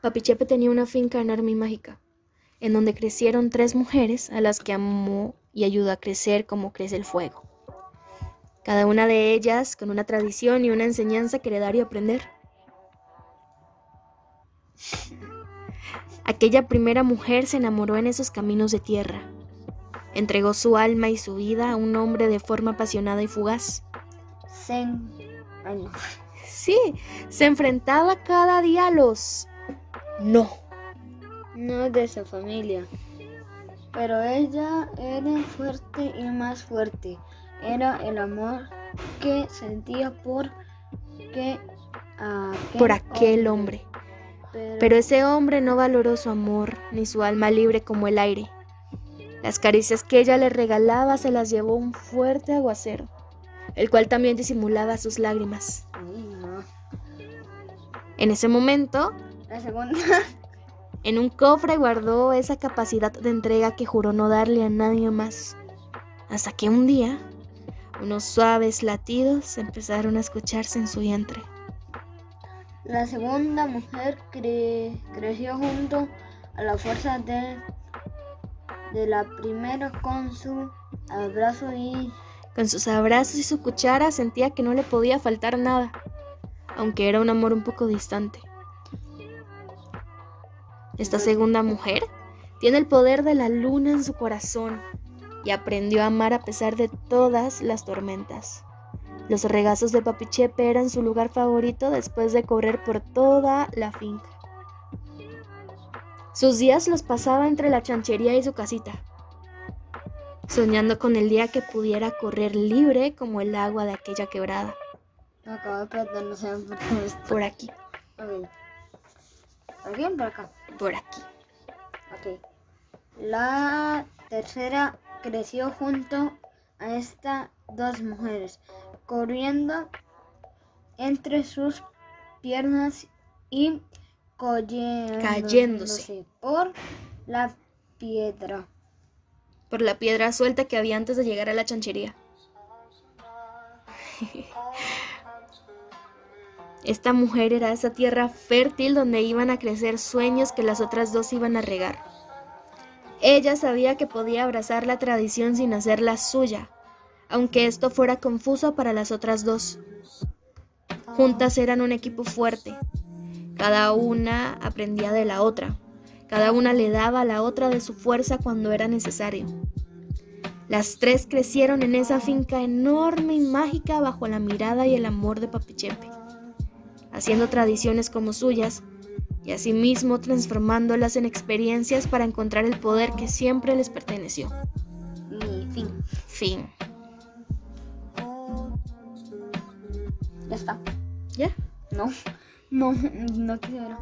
Papi Chepe tenía una finca enorme y mágica, en donde crecieron tres mujeres a las que amó y ayudó a crecer como crece el fuego. Cada una de ellas con una tradición y una enseñanza que heredar y aprender. Aquella primera mujer se enamoró en esos caminos de tierra. Entregó su alma y su vida a un hombre de forma apasionada y fugaz. Sen... Ay, no. Sí, se enfrentaba cada día a los... No. No de esa familia. Pero ella era fuerte y más fuerte. Era el amor que sentía por que aquel por aquel hombre. Pero, Pero ese hombre no valoró su amor ni su alma libre como el aire. Las caricias que ella le regalaba se las llevó un fuerte aguacero, el cual también disimulaba sus lágrimas. En ese momento, La segunda. en un cofre guardó esa capacidad de entrega que juró no darle a nadie más. Hasta que un día, unos suaves latidos empezaron a escucharse en su vientre. La segunda mujer cre- creció junto a la fuerza de, de la primera con su abrazo y Con sus abrazos y su cuchara sentía que no le podía faltar nada, aunque era un amor un poco distante. Esta segunda mujer tiene el poder de la luna en su corazón y aprendió a amar a pesar de todas las tormentas. Los regazos de Papi Chepe eran su lugar favorito después de correr por toda la finca. Sus días los pasaba entre la chanchería y su casita, soñando con el día que pudiera correr libre como el agua de aquella quebrada, acabo de perder, no sé por por aquí. ¿Por bien por acá? por aquí. Ok. La tercera creció junto a estas dos mujeres, corriendo entre sus piernas y Cayéndose. por la piedra. por la piedra suelta que había antes de llegar a la chanchería. Esta mujer era esa tierra fértil donde iban a crecer sueños que las otras dos iban a regar. Ella sabía que podía abrazar la tradición sin hacerla suya, aunque esto fuera confuso para las otras dos. Juntas eran un equipo fuerte. Cada una aprendía de la otra. Cada una le daba a la otra de su fuerza cuando era necesario. Las tres crecieron en esa finca enorme y mágica bajo la mirada y el amor de Papi Chepe, haciendo tradiciones como suyas y asimismo transformándolas en experiencias para encontrar el poder que siempre les perteneció. Y fin. Fin. Ya está. ¿Ya? No. No, no quiero.